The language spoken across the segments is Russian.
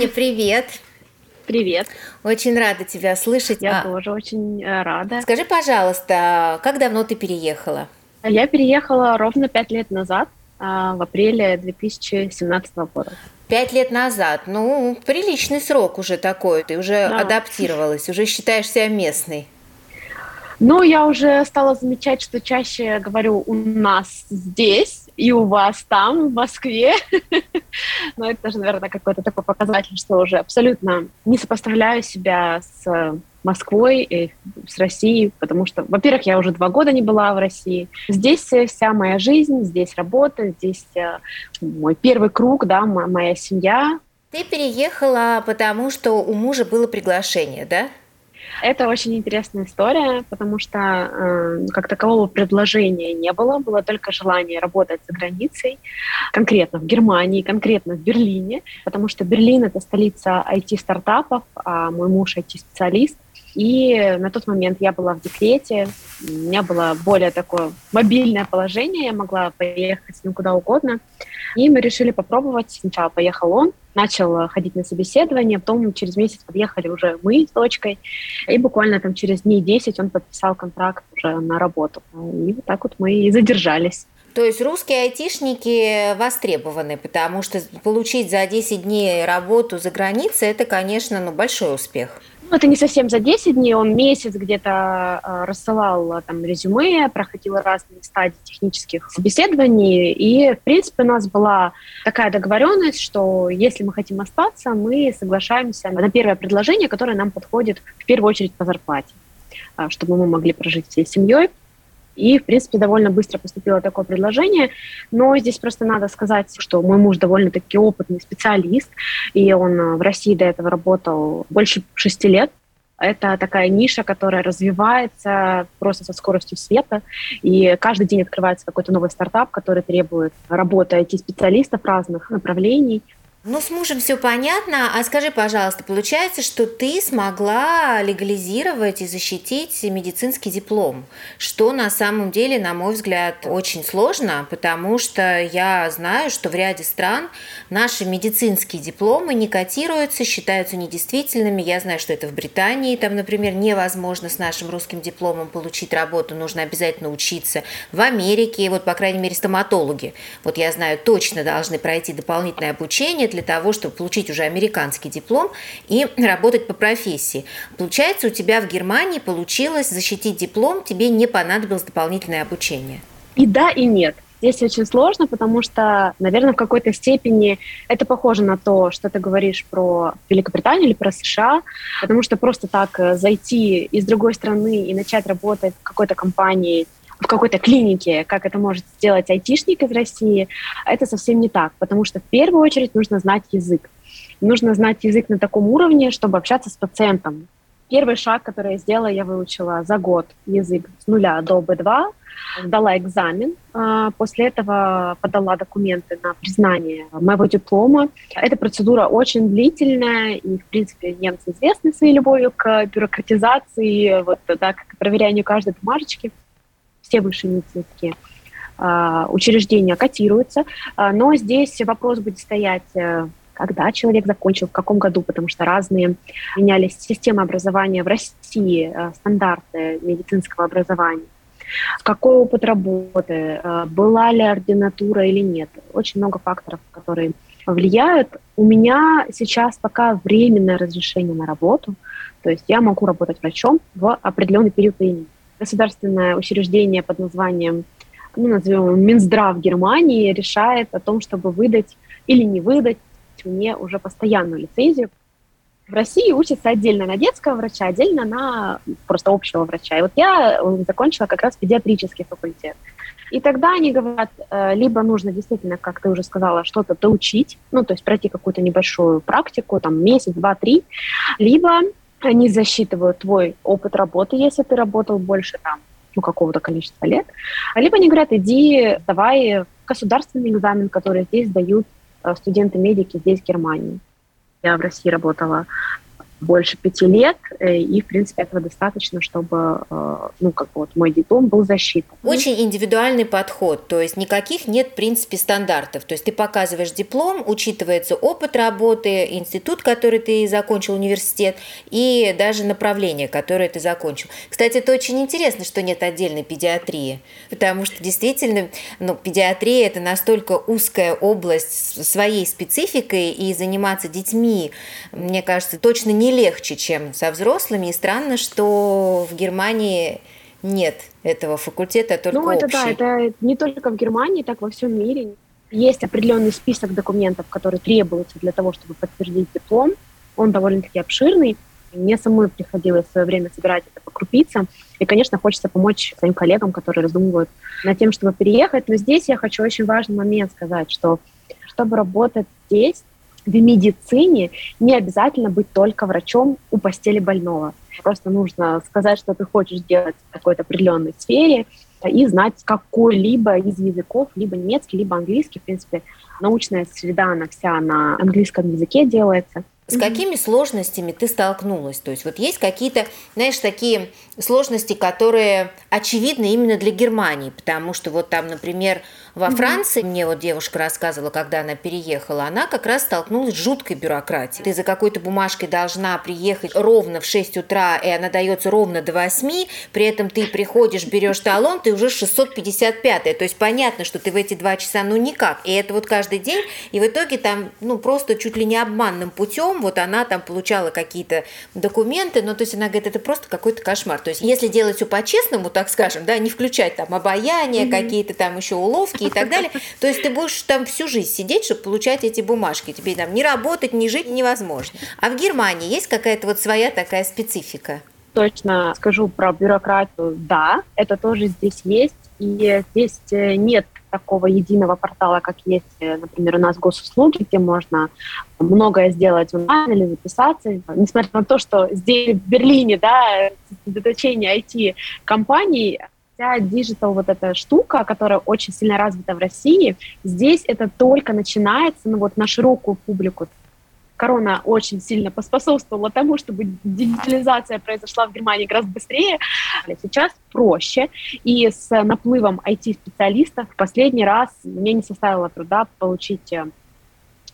Аня, привет! Привет. Очень рада тебя слышать. Я а, тоже очень э, рада. Скажи, пожалуйста, как давно ты переехала? Я переехала ровно пять лет назад, а, в апреле 2017 года. Пять лет назад. Ну, приличный срок уже такой. Ты уже да. адаптировалась, уже считаешь себя местной. Ну, я уже стала замечать, что чаще говорю у нас здесь и у вас там, в Москве. Но это тоже, наверное, какой-то такой показатель, что уже абсолютно не сопоставляю себя с Москвой и с Россией, потому что, во-первых, я уже два года не была в России. Здесь вся моя жизнь, здесь работа, здесь э, мой первый круг, да, моя семья. Ты переехала, потому что у мужа было приглашение, да? Это очень интересная история, потому что э, как такового предложения не было, было только желание работать за границей, конкретно в Германии, конкретно в Берлине, потому что Берлин это столица IT-стартапов, а мой муж IT-специалист. И на тот момент я была в декрете, у меня было более такое мобильное положение, я могла поехать с ним куда угодно. И мы решили попробовать. Сначала поехал он, начал ходить на собеседование, потом через месяц подъехали уже мы с дочкой, и буквально там через дней 10 он подписал контракт уже на работу. И вот так вот мы и задержались. То есть русские айтишники востребованы, потому что получить за 10 дней работу за границей – это, конечно, ну, большой успех. Ну, это не совсем за 10 дней, он месяц где-то э, рассылал а, там резюме, проходил разные стадии технических собеседований, и, в принципе, у нас была такая договоренность, что если мы хотим остаться, мы соглашаемся на первое предложение, которое нам подходит в первую очередь по зарплате, чтобы мы могли прожить всей семьей. И, в принципе, довольно быстро поступило такое предложение. Но здесь просто надо сказать, что мой муж довольно-таки опытный специалист, и он э, в России до этого работал больше шести лет. Это такая ниша, которая развивается просто со скоростью света, и каждый день открывается какой-то новый стартап, который требует работы IT-специалистов разных направлений. Ну, с мужем все понятно. А скажи, пожалуйста, получается, что ты смогла легализировать и защитить медицинский диплом, что на самом деле, на мой взгляд, очень сложно, потому что я знаю, что в ряде стран наши медицинские дипломы не котируются, считаются недействительными. Я знаю, что это в Британии, там, например, невозможно с нашим русским дипломом получить работу, нужно обязательно учиться. В Америке, вот, по крайней мере, стоматологи, вот я знаю, точно должны пройти дополнительное обучение, для того, чтобы получить уже американский диплом и работать по профессии. Получается, у тебя в Германии получилось защитить диплом, тебе не понадобилось дополнительное обучение. И да, и нет. Здесь очень сложно, потому что, наверное, в какой-то степени это похоже на то, что ты говоришь про Великобританию или про США, потому что просто так э, зайти из другой страны и начать работать в какой-то компании в какой-то клинике, как это может сделать айтишник из России, это совсем не так, потому что в первую очередь нужно знать язык. Нужно знать язык на таком уровне, чтобы общаться с пациентом. Первый шаг, который я сделала, я выучила за год язык с нуля до B2, сдала экзамен, а, после этого подала документы на признание моего диплома. Эта процедура очень длительная, и, в принципе, немцы известны своей любовью к бюрократизации, вот, да, к проверянию каждой бумажечки все высшие медицинские а, учреждения котируются, а, но здесь вопрос будет стоять э, когда человек закончил, в каком году, потому что разные менялись системы образования в России, э, стандарты медицинского образования. Какой опыт работы, э, была ли ординатура или нет. Очень много факторов, которые влияют. У меня сейчас пока временное разрешение на работу, то есть я могу работать врачом в определенный период времени государственное учреждение под названием, ну, назовем Минздрав Германии, решает о том, чтобы выдать или не выдать мне уже постоянную лицензию. В России учатся отдельно на детского врача, отдельно на просто общего врача. И вот я закончила как раз педиатрический факультет. И тогда они говорят, э, либо нужно действительно, как ты уже сказала, что-то доучить, ну, то есть пройти какую-то небольшую практику, там, месяц, два, три, либо они засчитывают твой опыт работы, если ты работал больше там, ну, какого-то количества лет. Либо они говорят, иди, давай государственный экзамен, который здесь дают э, студенты-медики здесь, в Германии. Я в России работала больше пяти лет, э, и, в принципе, этого достаточно, чтобы, э, ну, как бы вот мой диплом был защитен. Очень индивидуальный подход, то есть никаких нет, в принципе, стандартов. То есть ты показываешь диплом, учитывается опыт работы, институт, который ты закончил, университет, и даже направление, которое ты закончил. Кстати, это очень интересно, что нет отдельной педиатрии, потому что действительно, ну, педиатрия – это настолько узкая область своей спецификой, и заниматься детьми, мне кажется, точно не легче, чем со взрослыми. И странно, что в Германии нет этого факультета, а только Ну, это общий. да, это не только в Германии, так во всем мире. Есть определенный список документов, которые требуются для того, чтобы подтвердить диплом. Он довольно-таки обширный. Мне самой приходилось в свое время собирать это по крупицам. И, конечно, хочется помочь своим коллегам, которые раздумывают над тем, чтобы переехать. Но здесь я хочу очень важный момент сказать, что чтобы работать здесь, в медицине не обязательно быть только врачом у постели больного. Просто нужно сказать, что ты хочешь делать в какой-то определенной сфере и знать какой-либо из языков, либо немецкий, либо английский. В принципе, научная среда, она вся на английском языке делается. С какими сложностями ты столкнулась? То есть вот есть какие-то, знаешь, такие сложности, которые очевидны именно для Германии, потому что вот там, например, во. Франции, мне вот девушка рассказывала, когда она переехала, она как раз столкнулась с жуткой бюрократией. Ты за какой-то бумажкой должна приехать ровно в 6 утра, и она дается ровно до 8, при этом ты приходишь, берешь талон, ты уже 655 то есть понятно, что ты в эти два часа ну никак, и это вот каждый день, и в итоге там ну просто чуть ли не обманным путем вот она там получала какие-то документы, но то есть она говорит, это просто какой-то кошмар. То есть если делать все по-честному, так скажем, да, не включать там обаяние, mm-hmm. какие-то там еще уловки и так далее, то есть ты будешь там всю жизнь сидеть, чтобы получать эти бумажки. Тебе там не работать, не жить невозможно. А в Германии есть какая-то вот своя такая специфика? Точно скажу про бюрократию. Да, это тоже здесь есть. И здесь э, нет такого единого портала, как есть, э, например, у нас госуслуги, где можно многое сделать онлайн или записаться. Несмотря на то, что здесь, в Берлине, да, сосредоточение IT-компаний, вся digital вот эта штука, которая очень сильно развита в России, здесь это только начинается, ну вот на широкую публику корона очень сильно поспособствовала тому, чтобы digitализация произошла в Германии гораздо быстрее. Сейчас проще. И с наплывом IT-специалистов в последний раз мне не составило труда получить э,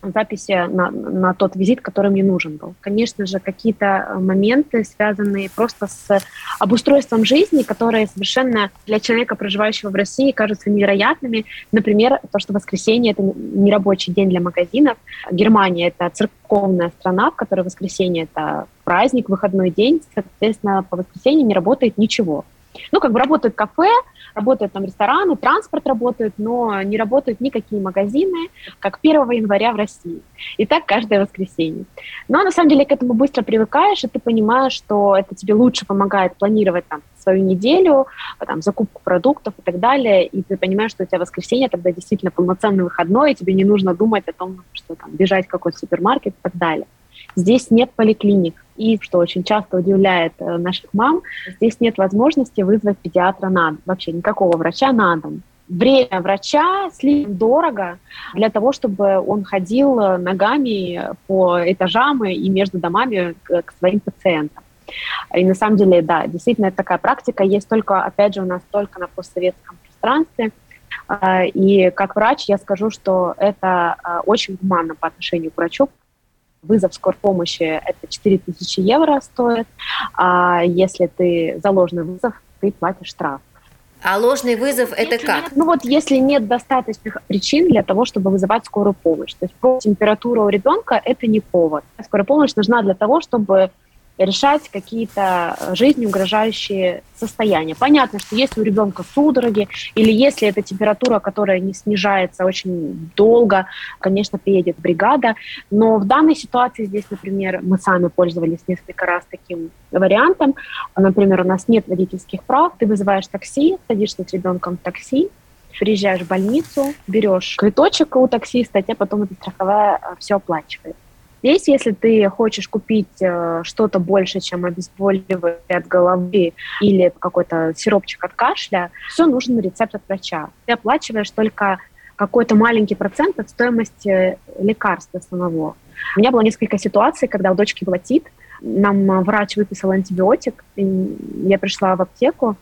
записи на, на тот визит, который мне нужен был. Конечно же, какие-то э, моменты, связанные просто с обустройством жизни, которые совершенно для человека, проживающего в России, кажутся невероятными. Например, то, что воскресенье — это не рабочий день для магазинов. Германия — это церковная страна, в которой воскресенье — это праздник, выходной день. Соответственно, по воскресеньям не работает ничего. Ну, как бы работают кафе, работают там рестораны, транспорт работает, но не работают никакие магазины, как 1 января в России. И так каждое воскресенье. Но на самом деле к этому быстро привыкаешь, и ты понимаешь, что это тебе лучше помогает планировать там свою неделю, там, закупку продуктов и так далее, и ты понимаешь, что у тебя воскресенье тогда действительно полноценный выходной, и тебе не нужно думать о том, что там бежать в какой-то супермаркет и так далее. Здесь нет поликлиник. И, что очень часто удивляет э, наших мам, здесь нет возможности вызвать педиатра на дом, вообще никакого врача на дом. Время врача слишком дорого для того, чтобы он ходил э, ногами по этажам и между домами к, своим пациентам. И на самом деле, да, действительно, такая практика есть только, опять же, у нас только на постсоветском пространстве. А, и как врач я скажу, что это а, очень гуманно по отношению к врачу, вызов скорой помощи это 4000 евро стоит, а если ты за ложный вызов, ты платишь штраф. А ложный вызов это как? Ну вот если нет достаточных причин для того, чтобы вызывать скорую помощь. То есть про температуру у ребенка это не повод. Скорая помощь нужна для того, чтобы решать какие-то э, жизни угрожающие состояния. Понятно, что если у ребенка судороги или если это температура, которая не снижается очень долго, конечно, приедет бригада. Но в данной ситуации здесь, например, мы сами пользовались несколько раз таким вариантом. Например, у нас нет водительских прав, ты вызываешь такси, садишься с ребенком в такси, приезжаешь в больницу, берешь квиточек у таксиста, а потом эта страховая э, все оплачивает. Здесь, если ты хочешь купить э, что-то больше, чем обезболивающее от головы или какой-то сиропчик от кашля, все нужен рецепт от врача. Ты оплачиваешь только какой-то маленький процент от стоимости лекарства самого. У меня было несколько ситуаций, когда у дочки была ТИТ, нам врач выписал антибиотик, я пришла в аптеку,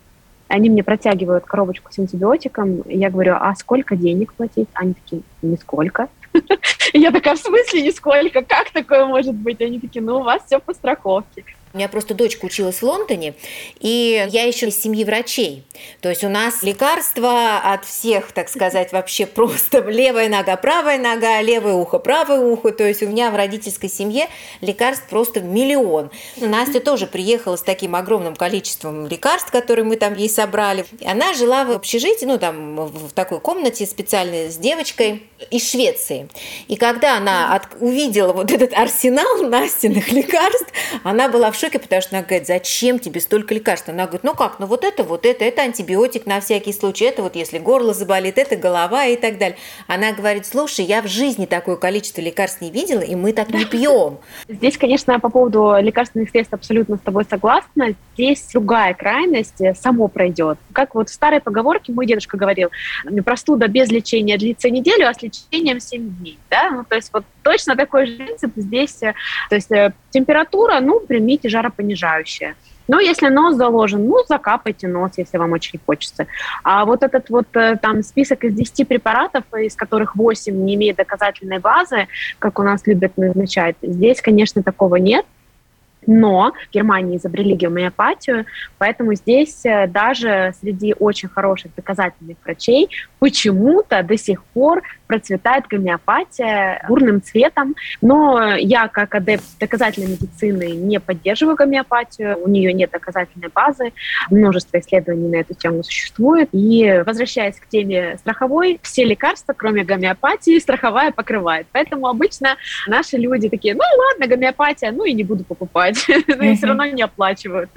они мне протягивают коробочку с антибиотиком, я говорю, а сколько денег платить? Они такие, нисколько. Я такая, в смысле нисколько? Как такое может быть? Они такие, ну, у вас все по страховке. У меня просто дочка училась в Лондоне, и я еще из семьи врачей. То есть у нас лекарства от всех, так сказать, вообще просто левая нога, правая нога, левое ухо, правое ухо. То есть у меня в родительской семье лекарств просто миллион. Настя тоже приехала с таким огромным количеством лекарств, которые мы там ей собрали. Она жила в общежитии, ну там в такой комнате специальной с девочкой из Швеции. И когда она от, увидела вот этот арсенал Настиных лекарств, она была в шоке шоке, потому что она говорит, зачем тебе столько лекарств? Она говорит, ну как, ну вот это, вот это, это антибиотик на всякий случай, это вот если горло заболит, это голова и так далее. Она говорит, слушай, я в жизни такое количество лекарств не видела, и мы так не пьем. Здесь, конечно, по поводу лекарственных средств абсолютно с тобой согласна. Здесь другая крайность э, само пройдет. Как вот в старой поговорке мой дедушка говорил, простуда без лечения длится неделю, а с лечением 7 дней. Да? Ну, то есть вот точно такой же принцип здесь. Э, то есть э, температура, ну, примите жаропонижающее. Но если нос заложен, ну, закапайте нос, если вам очень хочется. А вот этот вот э, там список из 10 препаратов, из которых 8 не имеет доказательной базы, как у нас любят назначать, здесь, конечно, такого нет. Но в Германии изобрели гомеопатию, поэтому здесь э, даже среди очень хороших доказательных врачей почему-то до сих пор процветает гомеопатия бурным цветом. Но я, как адепт доказательной медицины, не поддерживаю гомеопатию. У нее нет доказательной базы. Множество исследований на эту тему существует. И возвращаясь к теме страховой, все лекарства, кроме гомеопатии, страховая покрывает. Поэтому обычно наши люди такие, ну ладно, гомеопатия, ну и не буду покупать. Но и все равно не оплачивают.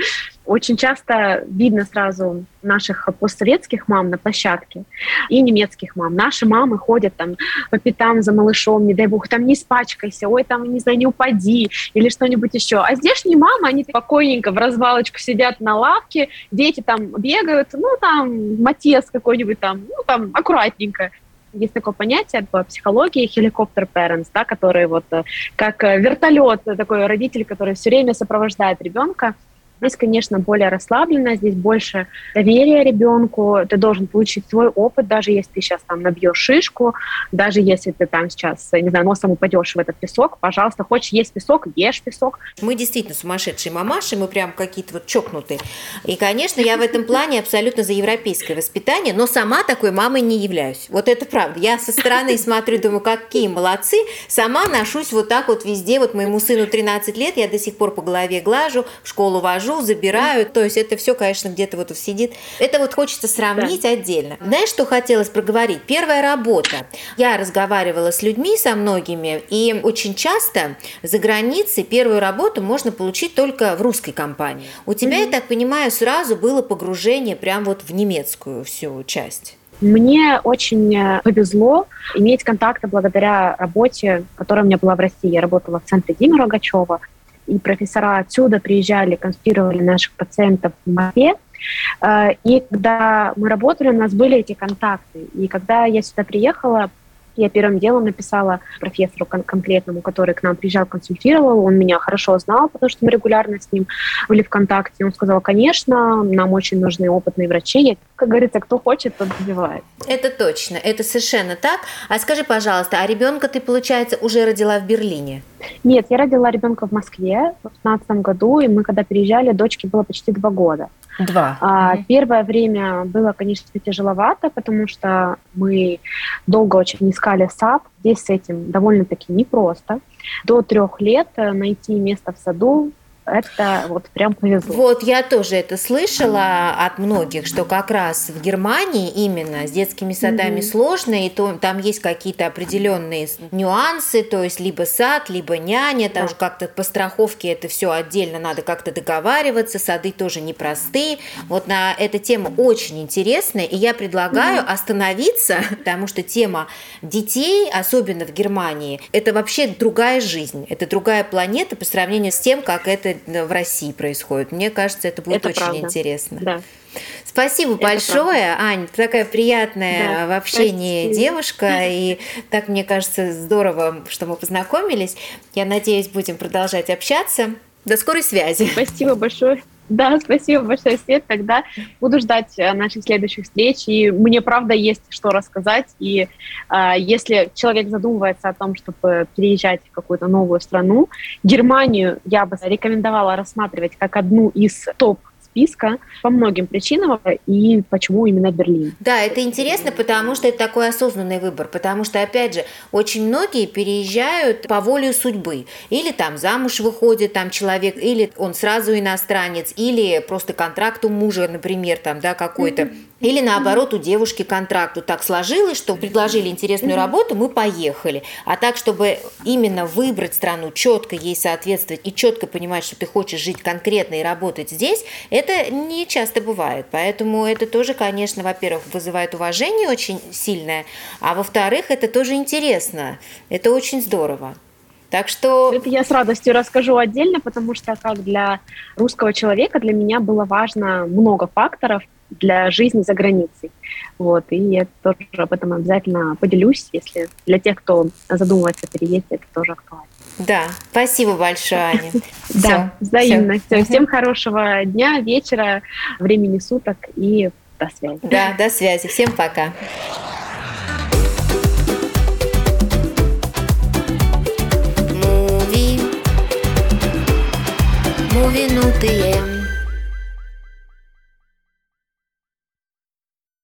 Очень часто видно сразу наших постсоветских мам на площадке и немецких мам. Наши мамы ходят там по пятам за малышом, не дай бог, там не испачкайся, ой, там, не знаю, не упади или что-нибудь еще. А здешние мамы, они спокойненько в развалочку сидят на лавке, дети там бегают, ну, там, матес какой-нибудь там, ну, там, аккуратненько есть такое понятие по психологии хеликоптер parents, да, который вот э, как э, вертолет, такой родитель, который все время сопровождает ребенка. Здесь, конечно, более расслабленно, здесь больше доверия ребенку, ты должен получить свой опыт, даже если ты сейчас там набьешь шишку, даже если ты там сейчас, не знаю, носом упадешь в этот песок, пожалуйста, хочешь есть песок, ешь песок. Мы действительно сумасшедшие мамаши, мы прям какие-то вот чокнутые. И, конечно, я в этом плане абсолютно за европейское воспитание, но сама такой мамой не являюсь. Вот это правда. Я со стороны смотрю, думаю, какие молодцы. Сама ношусь вот так вот везде. Вот моему сыну 13 лет, я до сих пор по голове глажу, в школу вожу, вожу, забираю. То есть это все, конечно, где-то вот сидит. Это вот хочется сравнить да. отдельно. Знаешь, что хотелось проговорить? Первая работа. Я разговаривала с людьми, со многими, и очень часто за границей первую работу можно получить только в русской компании. У тебя, mm-hmm. я так понимаю, сразу было погружение прям вот в немецкую всю часть. Мне очень э, повезло иметь контакты благодаря работе, которая у меня была в России. Я работала в центре Димы Рогачева и профессора отсюда приезжали, консультировали наших пациентов в Москве. Э, и когда мы работали, у нас были эти контакты. И когда я сюда приехала, я первым делом написала профессору кон- конкретному, который к нам приезжал, консультировал. Он меня хорошо знал, потому что мы регулярно с ним были в контакте. Он сказал, конечно, нам очень нужны опытные врачи. Я, как говорится, кто хочет, тот добивает. Это точно, это совершенно так. А скажи, пожалуйста, а ребенка ты, получается, уже родила в Берлине? Нет, я родила ребенка в Москве в 2015 году, и мы когда переезжали, дочке было почти два года. Два. А, угу. Первое время было, конечно, тяжеловато, потому что мы долго очень искали сад. Здесь с этим довольно-таки непросто. До трех лет найти место в саду это вот прям повезло. Вот я тоже это слышала от многих, что как раз в Германии именно с детскими садами mm-hmm. сложно, и то, там есть какие-то определенные нюансы, то есть либо сад, либо няня, там да. же как-то по страховке это все отдельно надо как-то договариваться, сады тоже непростые. Вот на эта тема очень интересная, и я предлагаю mm-hmm. остановиться, потому что тема детей, особенно в Германии, это вообще другая жизнь, это другая планета по сравнению с тем, как это в России происходит. Мне кажется, это будет это очень правда. интересно. Да. Спасибо это большое, правда. Ань. Такая приятная да, в общении спасибо. девушка. И так, мне кажется, здорово, что мы познакомились. Я надеюсь, будем продолжать общаться. До скорой связи. Спасибо большое. Да, спасибо большое, Свет. Тогда буду ждать э, наших следующих встреч. И мне, правда, есть что рассказать. И э, если человек задумывается о том, чтобы переезжать в какую-то новую страну, Германию я бы рекомендовала рассматривать как одну из топ списка по многим причинам и почему именно Берлин. Да, это интересно, потому что это такой осознанный выбор, потому что, опять же, очень многие переезжают по воле судьбы. Или там замуж выходит там человек, или он сразу иностранец, или просто контракт у мужа, например, там, да, какой-то. Mm-hmm. Или наоборот, у девушки контракту так сложилось, что предложили интересную работу, мы поехали. А так, чтобы именно выбрать страну, четко ей соответствовать и четко понимать, что ты хочешь жить конкретно и работать здесь, это не часто бывает. Поэтому это тоже, конечно, во-первых, вызывает уважение очень сильное, а во-вторых, это тоже интересно. Это очень здорово. Так что... Это я с радостью расскажу отдельно, потому что как для русского человека для меня было важно много факторов – для жизни за границей. Вот, и я тоже об этом обязательно поделюсь, если для тех, кто задумывается о переезде, это тоже актуально. Да, спасибо большое, Аня. Да, взаимно. Всем хорошего дня, вечера, времени суток и до связи. Да, до связи. Всем пока. Муви.